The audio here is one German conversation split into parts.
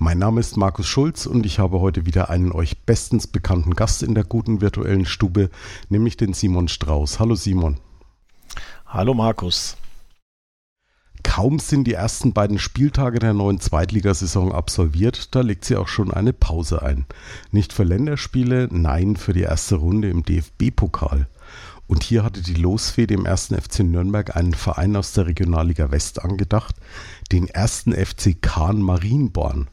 Mein Name ist Markus Schulz und ich habe heute wieder einen euch bestens bekannten Gast in der guten virtuellen Stube, nämlich den Simon Strauß. Hallo Simon. Hallo Markus. Kaum sind die ersten beiden Spieltage der neuen Zweitligasaison absolviert, da legt sie auch schon eine Pause ein. Nicht für Länderspiele, nein für die erste Runde im DFB-Pokal. Und hier hatte die Losfee dem ersten FC Nürnberg einen Verein aus der Regionalliga West angedacht, den ersten FC Kahn Marienborn.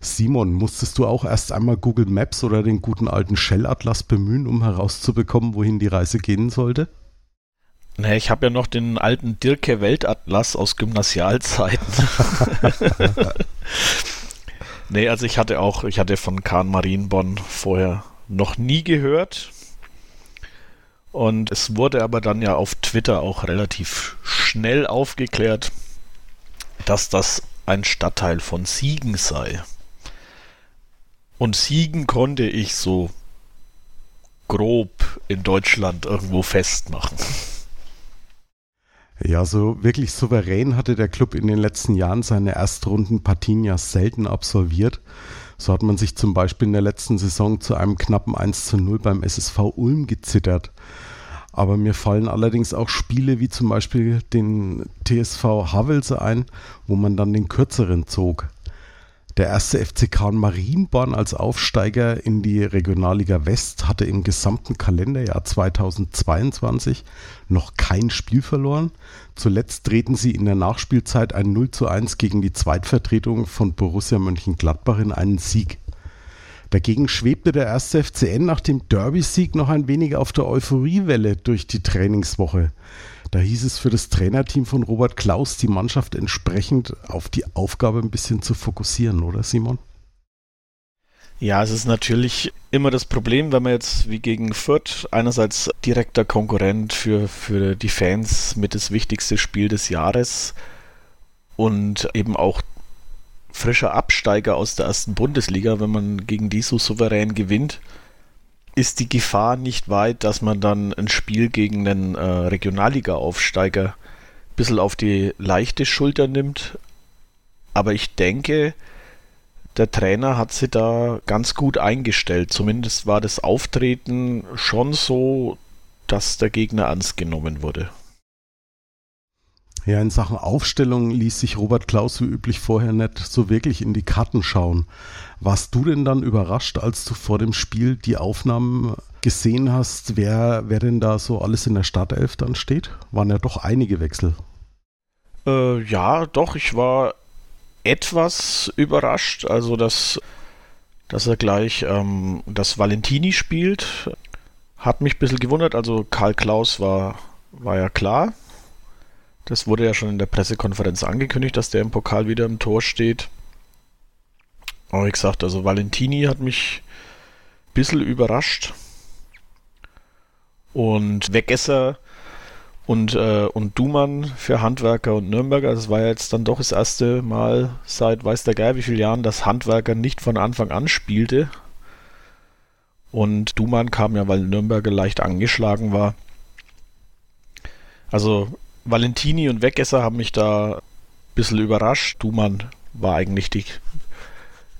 Simon, musstest du auch erst einmal Google Maps oder den guten alten Shell-Atlas bemühen, um herauszubekommen, wohin die Reise gehen sollte? Nee, ich habe ja noch den alten Dirke Weltatlas aus Gymnasialzeiten. nee, also ich hatte auch, ich hatte von Kahn Marienborn vorher noch nie gehört. Und es wurde aber dann ja auf Twitter auch relativ schnell aufgeklärt, dass das ein Stadtteil von Siegen sei. Und Siegen konnte ich so grob in Deutschland irgendwo festmachen. Ja, so wirklich souverän hatte der Club in den letzten Jahren seine Erstrunden-Partien ja selten absolviert. So hat man sich zum Beispiel in der letzten Saison zu einem knappen 1 zu 0 beim SSV Ulm gezittert. Aber mir fallen allerdings auch Spiele wie zum Beispiel den TSV Havelse ein, wo man dann den kürzeren zog. Der erste FC Kahn Marienborn als Aufsteiger in die Regionalliga West hatte im gesamten Kalenderjahr 2022 noch kein Spiel verloren. Zuletzt drehten sie in der Nachspielzeit ein 0 zu 1 gegen die Zweitvertretung von Borussia Mönchengladbach in einen Sieg. Dagegen schwebte der erste FCN nach dem Derby-Sieg noch ein wenig auf der Euphoriewelle durch die Trainingswoche. Da hieß es für das Trainerteam von Robert Klaus, die Mannschaft entsprechend auf die Aufgabe ein bisschen zu fokussieren, oder Simon? Ja, es ist natürlich immer das Problem, wenn man jetzt wie gegen Fürth einerseits direkter Konkurrent für, für die Fans mit das wichtigste Spiel des Jahres und eben auch frischer Absteiger aus der ersten Bundesliga, wenn man gegen die so souverän gewinnt, ist die Gefahr nicht weit, dass man dann ein Spiel gegen einen äh, Regionalliga-Aufsteiger ein bisschen auf die leichte Schulter nimmt. Aber ich denke, der Trainer hat sie da ganz gut eingestellt. Zumindest war das Auftreten schon so, dass der Gegner ernst genommen wurde. Ja, in Sachen Aufstellung ließ sich Robert Klaus wie üblich vorher nicht so wirklich in die Karten schauen. Warst du denn dann überrascht, als du vor dem Spiel die Aufnahmen gesehen hast, wer, wer denn da so alles in der Startelf dann steht? Waren ja doch einige Wechsel. Äh, ja, doch, ich war etwas überrascht. Also, dass, dass er gleich ähm, das Valentini spielt, hat mich ein bisschen gewundert. Also, Karl Klaus war, war ja klar. Das wurde ja schon in der Pressekonferenz angekündigt, dass der im Pokal wieder im Tor steht. Aber wie gesagt, also Valentini hat mich ein bisschen überrascht. Und Wegesser und, äh, und Dumann für Handwerker und Nürnberger, das war ja jetzt dann doch das erste Mal seit weiß der Geil wie vielen Jahren, dass Handwerker nicht von Anfang an spielte. Und Dumann kam ja, weil Nürnberger leicht angeschlagen war. Also Valentini und Wegesser haben mich da ein bisschen überrascht. Dumann war eigentlich die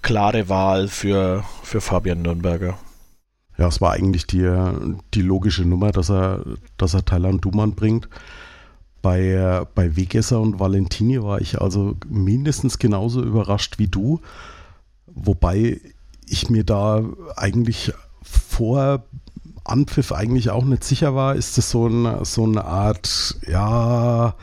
klare Wahl für, für Fabian Nürnberger. Ja, es war eigentlich die, die logische Nummer, dass er, dass er Thailand Duman bringt. Bei, bei Wegesser und Valentini war ich also mindestens genauso überrascht wie du. Wobei ich mir da eigentlich vor Anpfiff eigentlich auch nicht sicher war. Ist das so, ein, so eine Art, ja,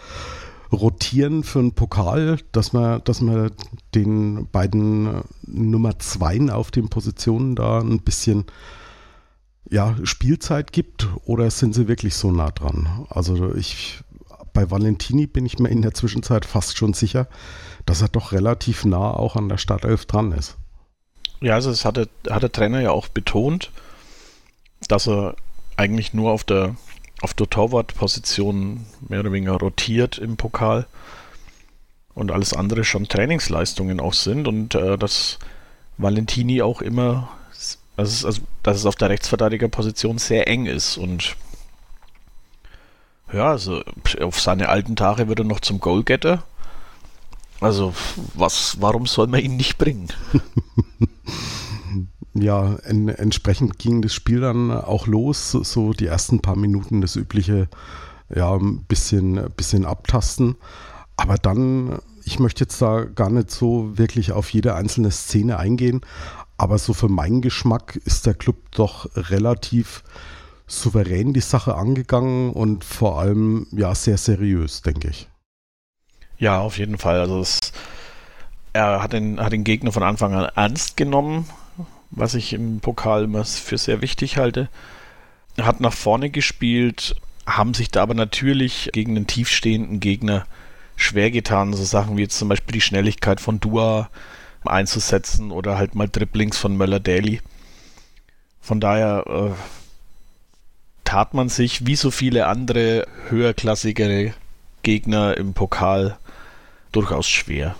rotieren für einen Pokal, dass man, dass man den beiden Nummer 2 auf den Positionen da ein bisschen ja, Spielzeit gibt oder sind sie wirklich so nah dran? Also ich bei Valentini bin ich mir in der Zwischenzeit fast schon sicher, dass er doch relativ nah auch an der Startelf dran ist. Ja, also das hat der, hat der Trainer ja auch betont, dass er eigentlich nur auf der auf der Torwartposition mehr oder weniger rotiert im Pokal und alles andere schon Trainingsleistungen auch sind und äh, dass Valentini auch immer, also, also dass es auf der Rechtsverteidigerposition sehr eng ist und ja, also auf seine alten Tage wird er noch zum Goalgetter. Also, was, warum soll man ihn nicht bringen? ja, en, entsprechend ging das Spiel dann auch los. So die ersten paar Minuten das übliche, ja, ein bisschen, bisschen abtasten. Aber dann, ich möchte jetzt da gar nicht so wirklich auf jede einzelne Szene eingehen. Aber so für meinen Geschmack ist der Club doch relativ souverän die Sache angegangen und vor allem ja sehr seriös, denke ich. Ja, auf jeden Fall. Also es, er hat den, hat den Gegner von Anfang an ernst genommen, was ich im Pokal immer für sehr wichtig halte. Hat nach vorne gespielt, haben sich da aber natürlich gegen den tiefstehenden Gegner schwer getan. So Sachen wie jetzt zum Beispiel die Schnelligkeit von Dua einzusetzen oder halt mal Dribblings von Möller-Daly. Von daher äh, tat man sich wie so viele andere höherklassigere Gegner im Pokal durchaus schwer.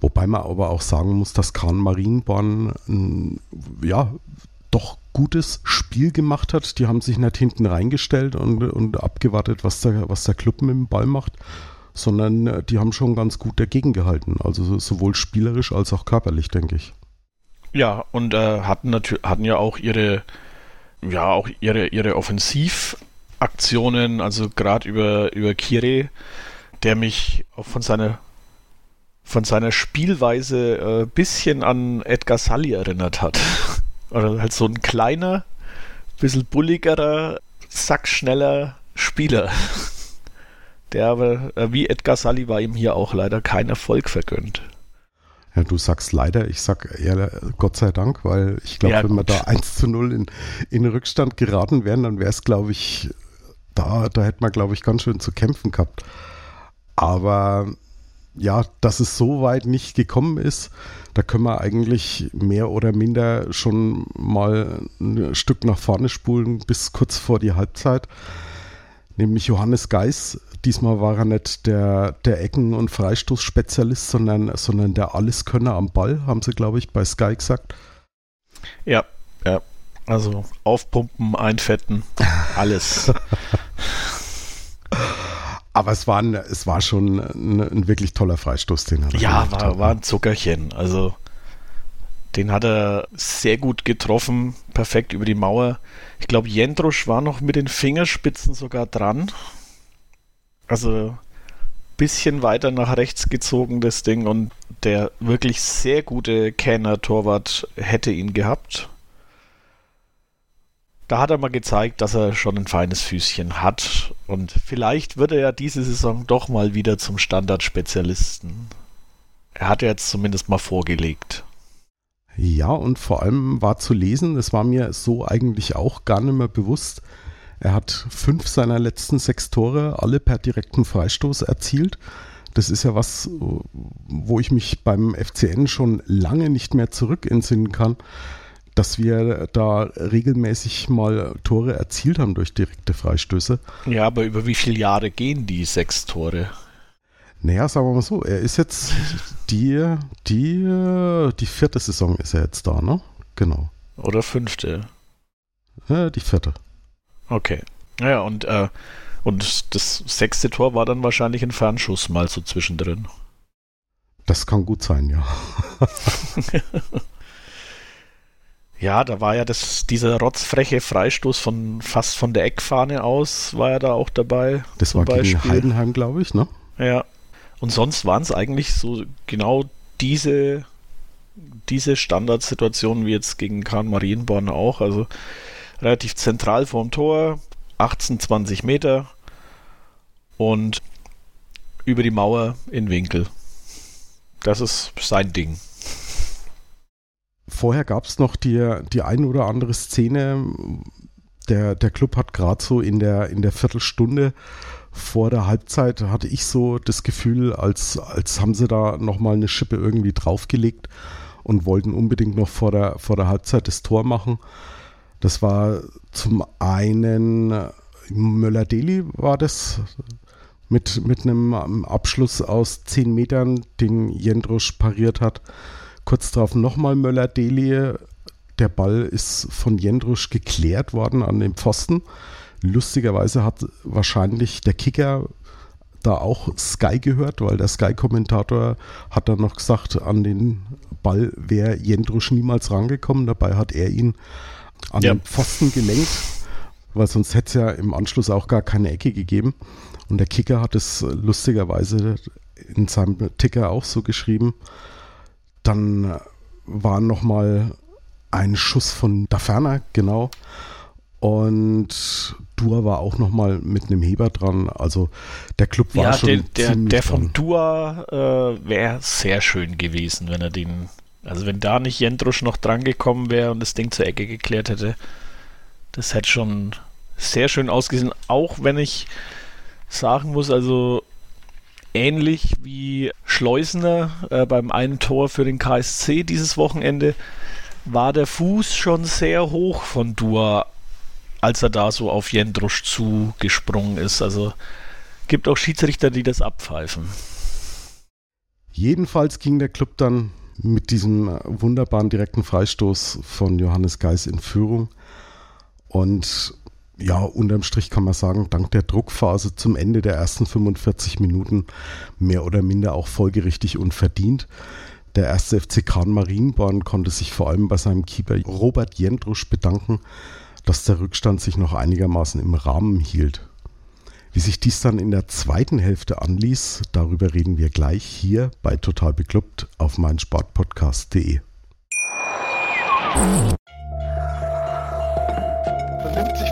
Wobei man aber auch sagen muss, dass Kahn Marienborn ein, ja, doch gutes Spiel gemacht hat. Die haben sich nicht hinten reingestellt und, und abgewartet, was der, was der Club mit dem Ball macht, sondern die haben schon ganz gut dagegen gehalten. Also sowohl spielerisch als auch körperlich, denke ich. Ja, und äh, hatten, natürlich, hatten ja auch ihre ja auch ihre, ihre Offensivaktionen, also gerade über, über Kire, der mich von seiner von seiner Spielweise ein äh, bisschen an Edgar Sully erinnert hat. Oder halt so ein kleiner, bisschen bulligerer, sackschneller Spieler. Der aber, äh, wie Edgar Sully, war ihm hier auch leider kein Erfolg vergönnt. Ja, du sagst leider, ich sag eher Gott sei Dank, weil ich glaube, ja, wenn wir da 1 zu 0 in, in Rückstand geraten wären, dann wäre es, glaube ich, da, da hätte man, glaube ich, ganz schön zu kämpfen gehabt. Aber ja, dass es so weit nicht gekommen ist, da können wir eigentlich mehr oder minder schon mal ein Stück nach vorne spulen bis kurz vor die Halbzeit. Nämlich Johannes Geis Diesmal war er nicht der, der Ecken- und Freistoßspezialist, sondern, sondern der Alleskönner am Ball, haben sie, glaube ich, bei Sky gesagt. Ja, ja. Also aufpumpen, einfetten, alles. Aber es war, ein, es war schon ein, ein wirklich toller Freistoß, den er Ja, war, hat. war ein Zuckerchen. Also den hat er sehr gut getroffen, perfekt über die Mauer. Ich glaube, Jendrusch war noch mit den Fingerspitzen sogar dran. Also bisschen weiter nach rechts gezogen, das Ding, und der wirklich sehr gute Kenner-Torwart hätte ihn gehabt. Da hat er mal gezeigt, dass er schon ein feines Füßchen hat. Und vielleicht wird er ja diese Saison doch mal wieder zum Standardspezialisten. Er hat jetzt zumindest mal vorgelegt. Ja, und vor allem war zu lesen, das war mir so eigentlich auch gar nicht mehr bewusst, er hat fünf seiner letzten sechs Tore alle per direkten Freistoß erzielt. Das ist ja was, wo ich mich beim FCN schon lange nicht mehr zurück entsinnen kann, dass wir da regelmäßig mal Tore erzielt haben durch direkte Freistöße. Ja, aber über wie viele Jahre gehen die sechs Tore? Naja, sagen wir mal so, er ist jetzt die, die, die vierte Saison ist er jetzt da, ne? Genau. Oder fünfte? Ja, die vierte. Okay. Naja, und, äh, und das sechste Tor war dann wahrscheinlich ein Fernschuss mal so zwischendrin. Das kann gut sein, ja. ja, da war ja das, dieser rotzfreche Freistoß von fast von der Eckfahne aus, war ja da auch dabei. Das war Beispiel. gegen Heidenheim, glaube ich, ne? Ja. Und sonst waren es eigentlich so genau diese, diese Standardsituationen wie jetzt gegen Kahn Marienborn auch. Also relativ zentral vorm Tor, 18, 20 Meter und über die Mauer in Winkel. Das ist sein Ding. Vorher gab es noch die, die ein oder andere Szene. Der, der Club hat gerade so in der, in der Viertelstunde vor der Halbzeit hatte ich so das Gefühl, als, als haben sie da nochmal eine Schippe irgendwie draufgelegt und wollten unbedingt noch vor der, vor der Halbzeit das Tor machen. Das war zum einen Möller-Deli war das mit, mit einem Abschluss aus 10 Metern, den Jendrusch pariert hat. Kurz darauf nochmal Möller-Deli. Der Ball ist von Jendrusch geklärt worden an den Pfosten. Lustigerweise hat wahrscheinlich der Kicker da auch Sky gehört, weil der Sky-Kommentator hat dann noch gesagt, an den Ball wäre Jendrusch niemals rangekommen. Dabei hat er ihn an ja. den Pfosten gelenkt, weil sonst hätte es ja im Anschluss auch gar keine Ecke gegeben. Und der Kicker hat es lustigerweise in seinem Ticker auch so geschrieben. Dann war nochmal ein Schuss von Daferner, genau. Und Dua war auch nochmal mit einem Heber dran. Also der Club war ja, schon. Der, der, der von Dua äh, wäre sehr schön gewesen, wenn er den. Also wenn da nicht Jendrusch noch dran gekommen wäre und das Ding zur Ecke geklärt hätte. Das hätte schon sehr schön ausgesehen. Auch wenn ich sagen muss, also ähnlich wie Schleusener äh, beim einen Tor für den KSC dieses Wochenende, war der Fuß schon sehr hoch von Dua als er da so auf Jendrusch zugesprungen ist. Also gibt auch Schiedsrichter, die das abpfeifen. Jedenfalls ging der Club dann mit diesem wunderbaren direkten Freistoß von Johannes Geis in Führung. Und ja, unterm Strich kann man sagen, dank der Druckphase zum Ende der ersten 45 Minuten mehr oder minder auch folgerichtig und verdient. Der erste FC Kahn Marienborn konnte sich vor allem bei seinem Keeper Robert Jendrusch bedanken, dass der Rückstand sich noch einigermaßen im Rahmen hielt. Wie sich dies dann in der zweiten Hälfte anließ, darüber reden wir gleich hier bei Total Beklubbt auf meinsportpodcast.de. Man nimmt sich.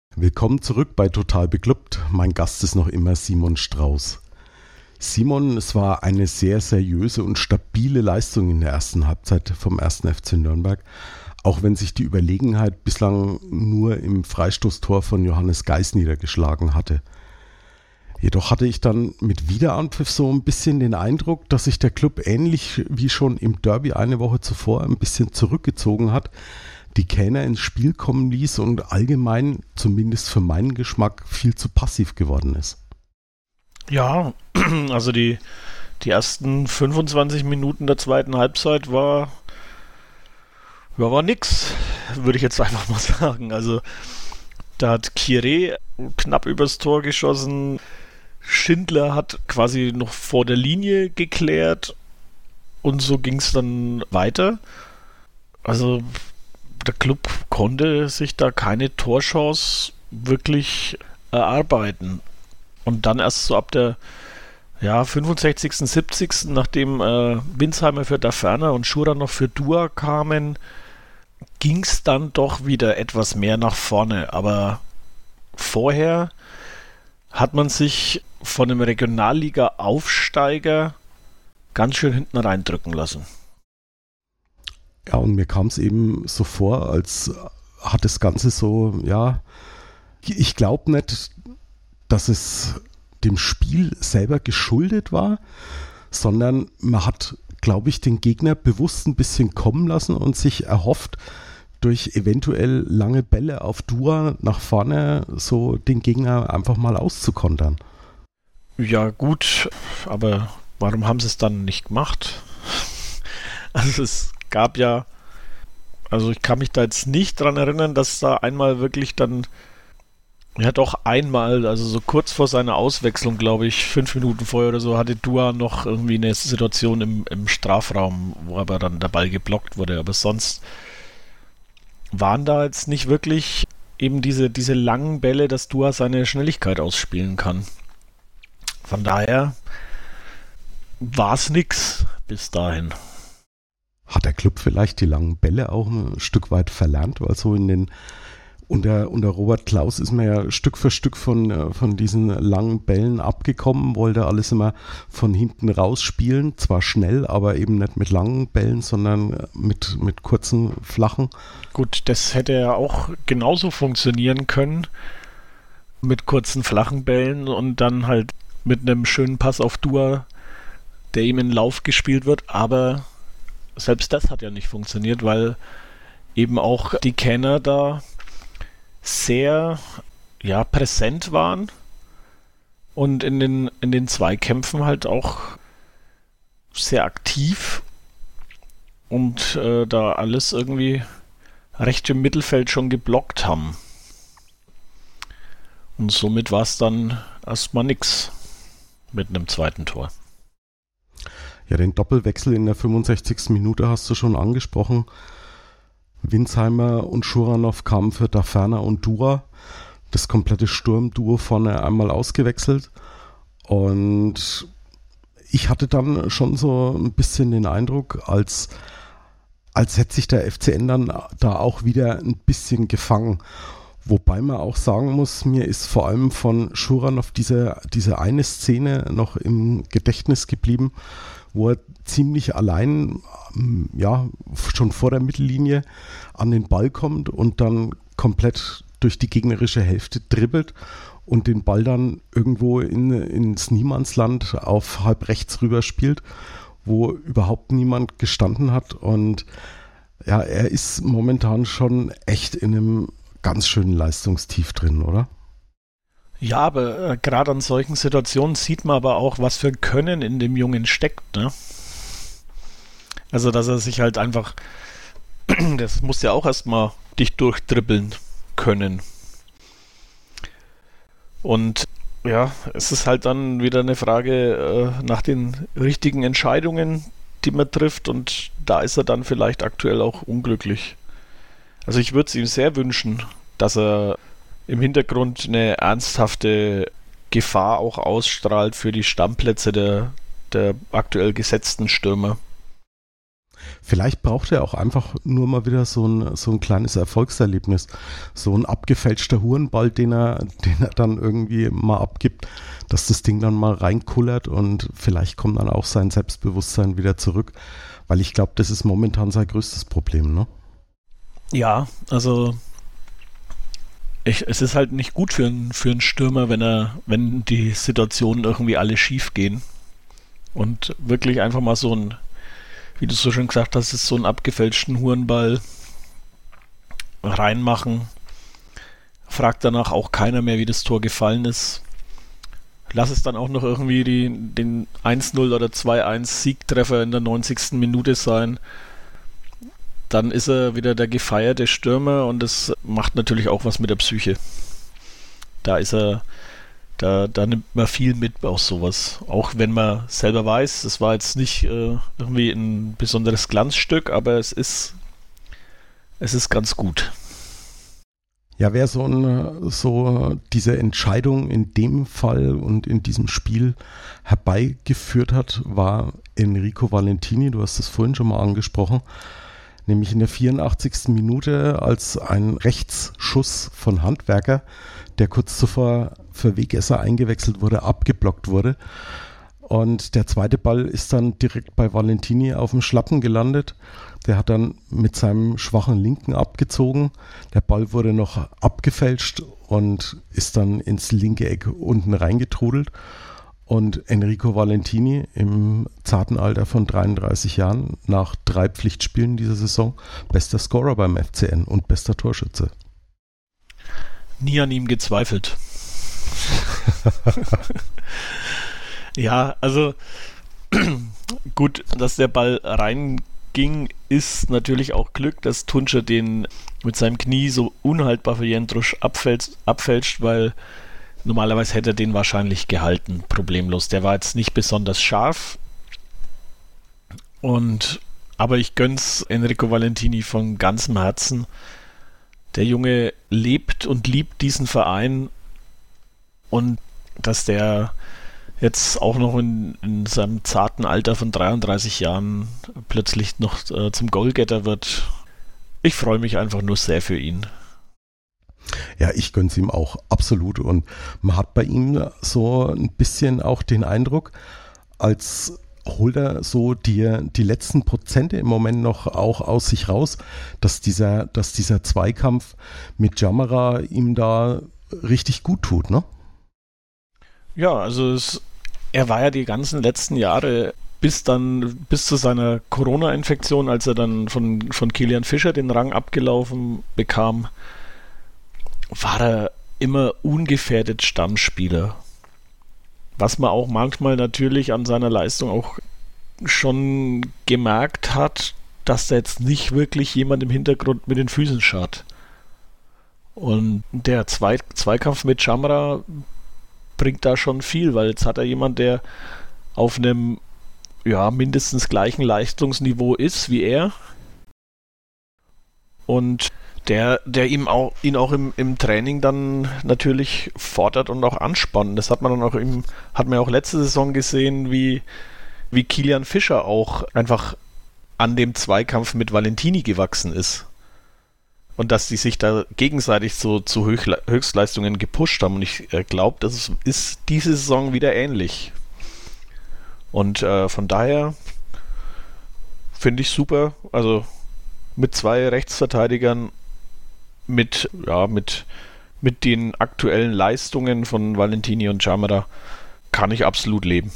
Willkommen zurück bei Total Beklubbt. Mein Gast ist noch immer Simon Strauß. Simon, es war eine sehr seriöse und stabile Leistung in der ersten Halbzeit vom ersten FC Nürnberg, auch wenn sich die Überlegenheit bislang nur im Freistoßtor von Johannes Geis niedergeschlagen hatte. Jedoch hatte ich dann mit Wiederanpfiff so ein bisschen den Eindruck, dass sich der Club ähnlich wie schon im Derby eine Woche zuvor ein bisschen zurückgezogen hat, die Kähner ins Spiel kommen ließ und allgemein, zumindest für meinen Geschmack, viel zu passiv geworden ist. Ja, also die, die ersten 25 Minuten der zweiten Halbzeit war, ja, war nix, würde ich jetzt einfach mal sagen. Also da hat Kire knapp übers Tor geschossen. Schindler hat quasi noch vor der Linie geklärt und so ging es dann weiter. Also der Club konnte sich da keine Torchance wirklich erarbeiten. Und dann erst so ab der ja, 65., 70., nachdem äh, Winsheimer für Daferner und Schura noch für Dua kamen, ging es dann doch wieder etwas mehr nach vorne. Aber vorher hat man sich von einem Regionalliga-Aufsteiger ganz schön hinten reindrücken lassen. Ja, und mir kam es eben so vor, als hat das Ganze so, ja, ich glaube nicht, dass es dem Spiel selber geschuldet war, sondern man hat, glaube ich, den Gegner bewusst ein bisschen kommen lassen und sich erhofft, durch eventuell lange Bälle auf Dua nach vorne so den Gegner einfach mal auszukontern. Ja, gut, aber warum haben sie es dann nicht gemacht? Also es gab ja, also ich kann mich da jetzt nicht dran erinnern, dass da einmal wirklich dann, ja doch einmal, also so kurz vor seiner Auswechslung, glaube ich, fünf Minuten vorher oder so, hatte Dua noch irgendwie eine Situation im, im Strafraum, wo aber dann der Ball geblockt wurde. Aber sonst waren da jetzt nicht wirklich eben diese, diese langen Bälle, dass Dua seine Schnelligkeit ausspielen kann. Von daher war es nix bis dahin. Hat der Club vielleicht die langen Bälle auch ein Stück weit verlernt, weil so in den und der Robert Klaus ist mir ja Stück für Stück von, äh, von diesen langen Bällen abgekommen, wollte alles immer von hinten raus spielen. Zwar schnell, aber eben nicht mit langen Bällen, sondern äh, mit, mit kurzen, flachen. Gut, das hätte ja auch genauso funktionieren können. Mit kurzen, flachen Bällen und dann halt mit einem schönen Pass auf Dua, der ihm in Lauf gespielt wird. Aber selbst das hat ja nicht funktioniert, weil eben auch die Kenner da sehr ja, präsent waren und in den, in den Zweikämpfen halt auch sehr aktiv und äh, da alles irgendwie recht im Mittelfeld schon geblockt haben. Und somit war es dann erstmal nix mit einem zweiten Tor. Ja, den Doppelwechsel in der 65. Minute hast du schon angesprochen. Winsheimer und Schuranov kamen für Daferna und Dura. Das komplette Sturmduo vorne einmal ausgewechselt. Und ich hatte dann schon so ein bisschen den Eindruck, als, als hätte sich der FCN dann da auch wieder ein bisschen gefangen. Wobei man auch sagen muss, mir ist vor allem von Schuranov diese, diese eine Szene noch im Gedächtnis geblieben, wo er ziemlich allein, ähm, ja, schon vor der Mittellinie an den Ball kommt und dann komplett durch die gegnerische Hälfte dribbelt und den Ball dann irgendwo in, ins Niemandsland auf halb rechts rüber spielt, wo überhaupt niemand gestanden hat. Und ja, er ist momentan schon echt in einem ganz schönen Leistungstief drin, oder? Ja, aber äh, gerade an solchen Situationen sieht man aber auch, was für Können in dem Jungen steckt. Ne? Also, dass er sich halt einfach, das muss ja auch erstmal dich durchdribbeln können. Und ja, es ist halt dann wieder eine Frage äh, nach den richtigen Entscheidungen, die man trifft. Und da ist er dann vielleicht aktuell auch unglücklich. Also ich würde es ihm sehr wünschen, dass er im Hintergrund eine ernsthafte Gefahr auch ausstrahlt für die Stammplätze der, der aktuell gesetzten Stürmer. Vielleicht braucht er auch einfach nur mal wieder so ein, so ein kleines Erfolgserlebnis. So ein abgefälschter Hurenball, den er, den er dann irgendwie mal abgibt, dass das Ding dann mal reinkullert und vielleicht kommt dann auch sein Selbstbewusstsein wieder zurück. Weil ich glaube, das ist momentan sein größtes Problem, ne? Ja, also ich, es ist halt nicht gut für, einen, für einen Stürmer, wenn er, wenn die Situationen irgendwie alle schief gehen. Und wirklich einfach mal so ein, wie du so schon gesagt hast, ist so einen abgefälschten Hurenball reinmachen. Fragt danach auch keiner mehr, wie das Tor gefallen ist. Lass es dann auch noch irgendwie die, den 1-0 oder 2-1 Siegtreffer in der 90. Minute sein dann ist er wieder der gefeierte Stürmer und das macht natürlich auch was mit der Psyche. Da ist er, da, da nimmt man viel mit aus sowas. Auch wenn man selber weiß, es war jetzt nicht äh, irgendwie ein besonderes Glanzstück, aber es ist, es ist ganz gut. Ja, wer so, eine, so diese Entscheidung in dem Fall und in diesem Spiel herbeigeführt hat, war Enrico Valentini. Du hast es vorhin schon mal angesprochen nämlich in der 84. Minute als ein Rechtsschuss von Handwerker, der kurz zuvor für Wegesser eingewechselt wurde, abgeblockt wurde. Und der zweite Ball ist dann direkt bei Valentini auf dem Schlappen gelandet. Der hat dann mit seinem schwachen Linken abgezogen. Der Ball wurde noch abgefälscht und ist dann ins linke Eck unten reingetrudelt. Und Enrico Valentini im zarten Alter von 33 Jahren nach drei Pflichtspielen dieser Saison bester Scorer beim FCN und bester Torschütze. Nie an ihm gezweifelt. ja, also gut, dass der Ball reinging, ist natürlich auch Glück, dass Tunscher den mit seinem Knie so unhaltbar für Jentrusch abfälscht, abfälscht weil Normalerweise hätte er den wahrscheinlich gehalten, problemlos. Der war jetzt nicht besonders scharf. Und aber ich gönn's Enrico Valentini von ganzem Herzen. Der Junge lebt und liebt diesen Verein und dass der jetzt auch noch in, in seinem zarten Alter von 33 Jahren plötzlich noch äh, zum Goalgetter wird. Ich freue mich einfach nur sehr für ihn. Ja, ich gönn's ihm auch, absolut. Und man hat bei ihm so ein bisschen auch den Eindruck, als holt er so die, die letzten Prozente im Moment noch auch aus sich raus, dass dieser, dass dieser Zweikampf mit Jamara ihm da richtig gut tut, ne? Ja, also es, er war ja die ganzen letzten Jahre bis dann, bis zu seiner Corona-Infektion, als er dann von, von Kilian Fischer den Rang abgelaufen bekam, war er immer ungefährdet Stammspieler. Was man auch manchmal natürlich an seiner Leistung auch schon gemerkt hat, dass da jetzt nicht wirklich jemand im Hintergrund mit den Füßen schaut. Und der Zwei Zweikampf mit Chamra bringt da schon viel, weil jetzt hat er jemand, der auf einem ja, mindestens gleichen Leistungsniveau ist wie er. Und der, der ihm auch, ihn auch im, im Training dann natürlich fordert und auch anspannt. Das hat man dann auch im, hat man auch letzte Saison gesehen, wie, wie Kilian Fischer auch einfach an dem Zweikampf mit Valentini gewachsen ist. Und dass die sich da gegenseitig so zu Höchstleistungen gepusht haben. Und ich äh, glaube, das ist diese Saison wieder ähnlich. Und äh, von daher finde ich super. Also mit zwei Rechtsverteidigern, mit, ja, mit, mit den aktuellen Leistungen von Valentini und Chamara kann ich absolut leben.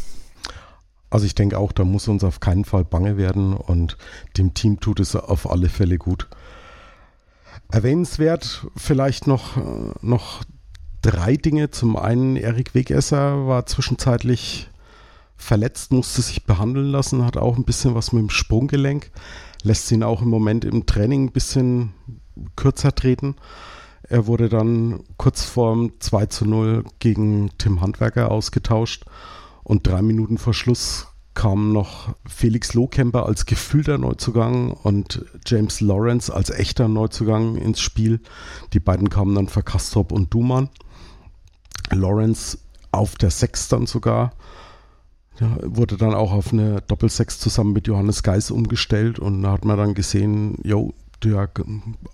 Also ich denke auch, da muss uns auf keinen Fall bange werden und dem Team tut es auf alle Fälle gut. Erwähnenswert vielleicht noch, äh, noch drei Dinge. Zum einen, Erik Wegesser war zwischenzeitlich verletzt, musste sich behandeln lassen, hat auch ein bisschen was mit dem Sprunggelenk, lässt ihn auch im Moment im Training ein bisschen kürzer treten. Er wurde dann kurz vorm 2 zu 0 gegen Tim Handwerker ausgetauscht und drei Minuten vor Schluss kamen noch Felix Lohkemper als gefühlter Neuzugang und James Lawrence als echter Neuzugang ins Spiel. Die beiden kamen dann für Kastrop und Duman. Lawrence auf der Sechs dann sogar ja, wurde dann auch auf eine Doppelsechs zusammen mit Johannes Geis umgestellt und da hat man dann gesehen, jo, ja,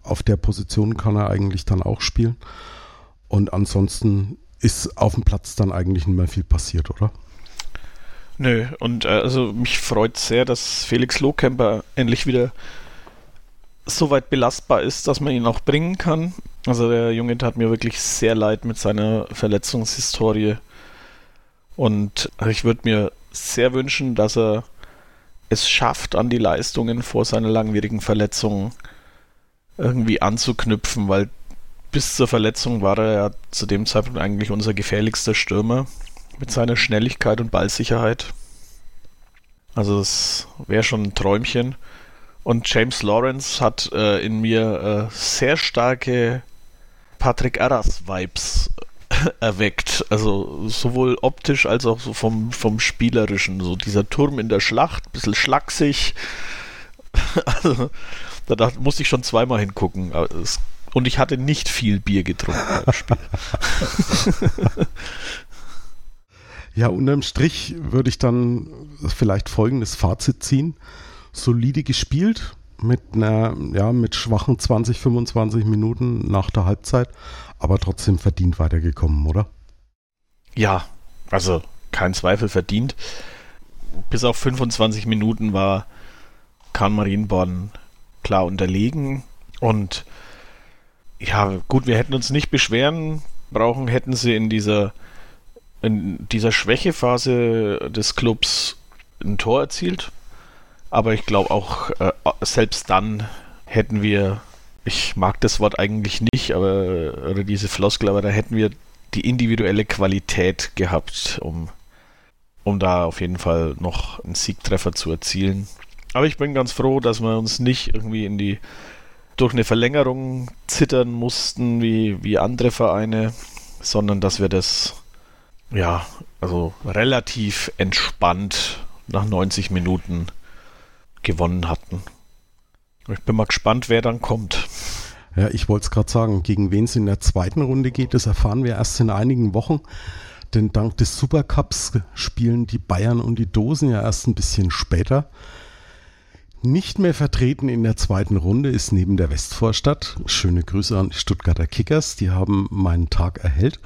auf der Position kann er eigentlich dann auch spielen. Und ansonsten ist auf dem Platz dann eigentlich nicht mehr viel passiert, oder? Nö, und äh, also mich freut sehr, dass Felix Lohkemper endlich wieder so weit belastbar ist, dass man ihn auch bringen kann. Also der Junge tat mir wirklich sehr leid mit seiner Verletzungshistorie. Und ich würde mir sehr wünschen, dass er es schafft, an die Leistungen vor seiner langwierigen Verletzung irgendwie anzuknüpfen, weil bis zur Verletzung war er ja zu dem Zeitpunkt eigentlich unser gefährlichster Stürmer mit seiner Schnelligkeit und Ballsicherheit. Also das wäre schon ein Träumchen. Und James Lawrence hat äh, in mir äh, sehr starke Patrick Arras-Vibes erweckt. Also sowohl optisch als auch so vom, vom Spielerischen. So dieser Turm in der Schlacht, ein bisschen schlaksig. also, da dachte, musste ich schon zweimal hingucken. Und ich hatte nicht viel Bier getrunken beim Spiel. ja, unterm Strich würde ich dann vielleicht folgendes Fazit ziehen. Solide gespielt, mit einer, ja, mit schwachen 20, 25 Minuten nach der Halbzeit, aber trotzdem verdient weitergekommen, oder? Ja, also kein Zweifel verdient. Bis auf 25 Minuten war Kahn Marienborn klar unterlegen und ja, gut, wir hätten uns nicht beschweren brauchen, hätten sie in dieser in dieser Schwächephase des Clubs ein Tor erzielt. Aber ich glaube auch, äh, selbst dann hätten wir ich mag das Wort eigentlich nicht, aber oder diese Floskel, aber da hätten wir die individuelle Qualität gehabt, um, um da auf jeden Fall noch einen Siegtreffer zu erzielen. Aber ich bin ganz froh, dass wir uns nicht irgendwie in die durch eine Verlängerung zittern mussten wie, wie andere Vereine, sondern dass wir das ja, also relativ entspannt nach 90 Minuten gewonnen hatten. Ich bin mal gespannt, wer dann kommt. Ja, ich wollte es gerade sagen, gegen wen es in der zweiten Runde geht, das erfahren wir erst in einigen Wochen. Denn dank des Supercups spielen die Bayern und die Dosen ja erst ein bisschen später. Nicht mehr vertreten in der zweiten Runde ist neben der Westvorstadt, schöne Grüße an die Stuttgarter Kickers, die haben meinen Tag erhellt,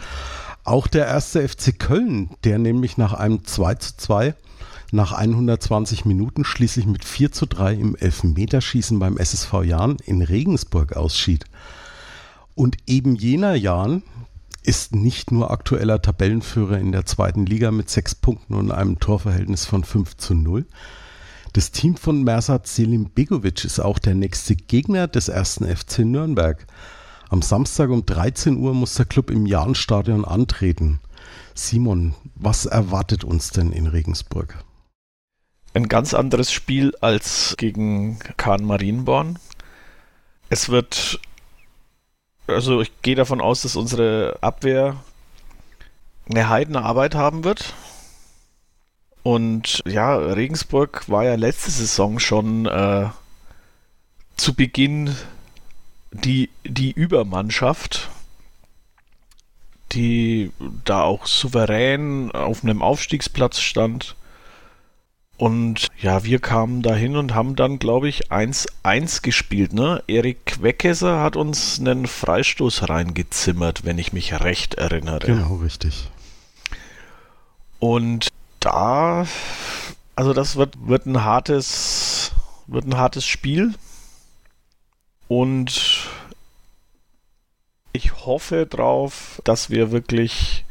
auch der erste FC Köln, der nämlich nach einem 2 zu 2 nach 120 Minuten schließlich mit 4 zu 3 im Elfmeterschießen beim SSV Jahn in Regensburg ausschied. Und eben jener Jahn ist nicht nur aktueller Tabellenführer in der zweiten Liga mit sechs Punkten und einem Torverhältnis von 5 zu 0. Das Team von Mersat Selim Begovic ist auch der nächste Gegner des ersten FC Nürnberg. Am Samstag um 13 Uhr muss der Club im Jahnstadion antreten. Simon, was erwartet uns denn in Regensburg? Ein ganz anderes Spiel als gegen Kahn Marienborn. Es wird, also ich gehe davon aus, dass unsere Abwehr eine heidene Arbeit haben wird. Und ja, Regensburg war ja letzte Saison schon äh, zu Beginn die, die Übermannschaft, die da auch souverän auf einem Aufstiegsplatz stand. Und ja, wir kamen dahin und haben dann, glaube ich, 1-1 gespielt. Ne? Erik Weckesser hat uns einen Freistoß reingezimmert, wenn ich mich recht erinnere. Genau, richtig. Und da, also das wird, wird ein hartes, wird ein hartes Spiel. Und ich hoffe drauf, dass wir wirklich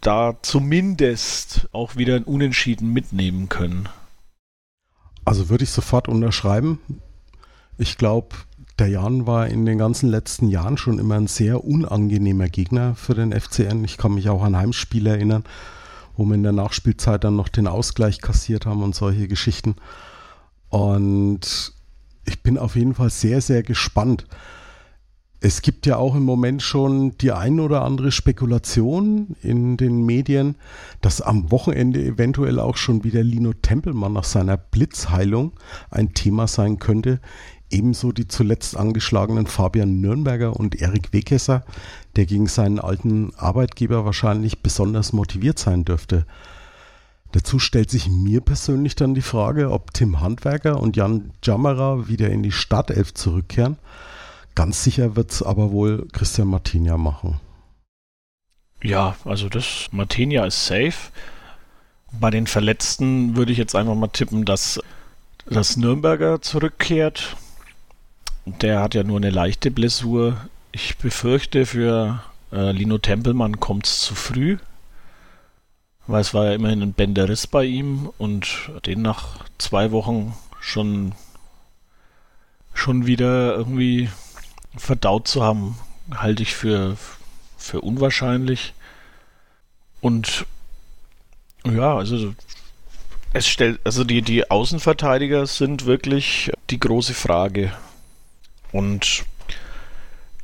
da zumindest auch wieder ein Unentschieden mitnehmen können. Also würde ich sofort unterschreiben. Ich glaube, der Jan war in den ganzen letzten Jahren schon immer ein sehr unangenehmer Gegner für den FCN. Ich kann mich auch an Heimspiele erinnern, wo wir in der Nachspielzeit dann noch den Ausgleich kassiert haben und solche Geschichten. Und ich bin auf jeden Fall sehr, sehr gespannt. Es gibt ja auch im Moment schon die ein oder andere Spekulation in den Medien, dass am Wochenende eventuell auch schon wieder Lino Tempelmann nach seiner Blitzheilung ein Thema sein könnte. Ebenso die zuletzt angeschlagenen Fabian Nürnberger und Erik Wekesser, der gegen seinen alten Arbeitgeber wahrscheinlich besonders motiviert sein dürfte. Dazu stellt sich mir persönlich dann die Frage, ob Tim Handwerker und Jan Jammerer wieder in die Startelf zurückkehren. Ganz sicher wird es aber wohl Christian Martinia machen. Ja, also das Martinia ist safe. Bei den Verletzten würde ich jetzt einfach mal tippen, dass das Nürnberger zurückkehrt. Der hat ja nur eine leichte Blessur. Ich befürchte, für äh, Lino Tempelmann kommt es zu früh. Weil es war ja immerhin ein Bänderriss bei ihm und den nach zwei Wochen schon, schon wieder irgendwie verdaut zu haben, halte ich für, für unwahrscheinlich. Und ja, also es stellt, also die, die Außenverteidiger sind wirklich die große Frage. Und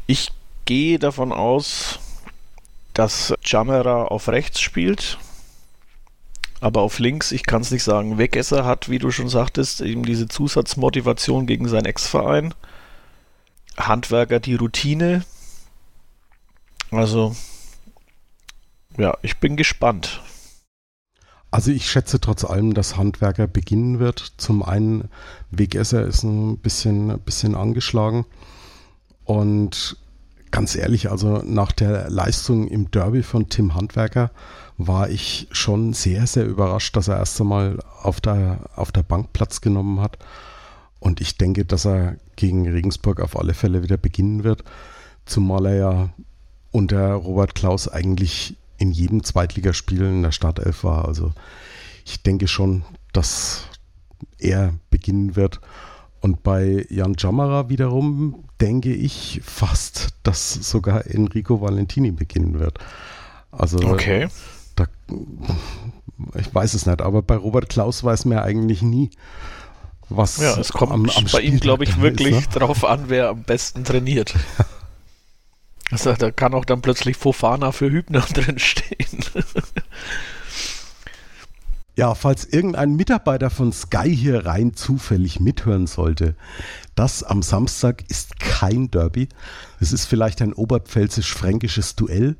ich gehe davon aus, dass Jamera auf rechts spielt aber auf links, ich kann es nicht sagen, Wegesser hat, wie du schon sagtest, eben diese Zusatzmotivation gegen seinen Ex-Verein. Handwerker die Routine. Also, ja, ich bin gespannt. Also ich schätze trotz allem, dass Handwerker beginnen wird. Zum einen, Wegesser ist ein bisschen, ein bisschen angeschlagen. Und ganz ehrlich, also nach der Leistung im Derby von Tim Handwerker war ich schon sehr, sehr überrascht, dass er erst einmal auf der, auf der Bank Platz genommen hat. Und ich denke, dass er gegen Regensburg auf alle Fälle wieder beginnen wird, zumal er ja unter Robert Klaus eigentlich in jedem Zweitligaspiel in der Startelf war. Also ich denke schon, dass er beginnen wird. Und bei Jan Jamara wiederum denke ich fast, dass sogar Enrico Valentini beginnen wird. Also okay. Da, ich weiß es nicht, aber bei Robert Klaus weiß man ja eigentlich nie, was ja, es kommt am, am bei ihm, glaube ich, wirklich ist, ne? drauf an, wer am besten trainiert. also, da kann auch dann plötzlich Fofana für Hübner drin stehen. Ja, falls irgendein Mitarbeiter von Sky hier rein zufällig mithören sollte, das am Samstag ist kein Derby. Es ist vielleicht ein oberpfälzisch-fränkisches Duell,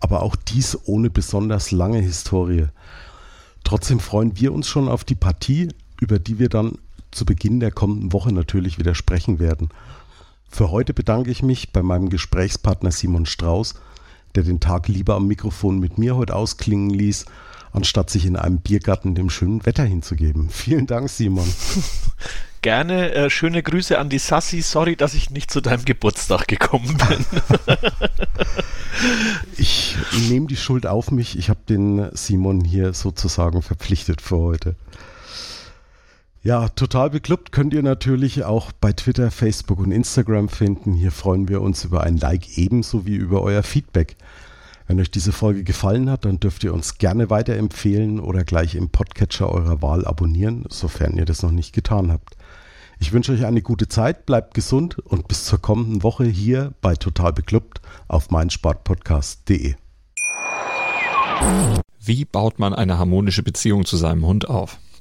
aber auch dies ohne besonders lange Historie. Trotzdem freuen wir uns schon auf die Partie, über die wir dann zu Beginn der kommenden Woche natürlich wieder sprechen werden. Für heute bedanke ich mich bei meinem Gesprächspartner Simon Strauß, der den Tag lieber am Mikrofon mit mir heute ausklingen ließ, anstatt sich in einem Biergarten dem schönen Wetter hinzugeben. Vielen Dank, Simon. Gerne. Äh, schöne Grüße an die Sassi. Sorry, dass ich nicht zu deinem Geburtstag gekommen bin. ich nehme die Schuld auf mich. Ich habe den Simon hier sozusagen verpflichtet für heute. Ja, total beklubbt könnt ihr natürlich auch bei Twitter, Facebook und Instagram finden. Hier freuen wir uns über ein Like ebenso wie über euer Feedback. Wenn euch diese Folge gefallen hat, dann dürft ihr uns gerne weiterempfehlen oder gleich im Podcatcher eurer Wahl abonnieren, sofern ihr das noch nicht getan habt. Ich wünsche euch eine gute Zeit, bleibt gesund und bis zur kommenden Woche hier bei Total Beklubbt auf meinsportpodcast.de. Wie baut man eine harmonische Beziehung zu seinem Hund auf?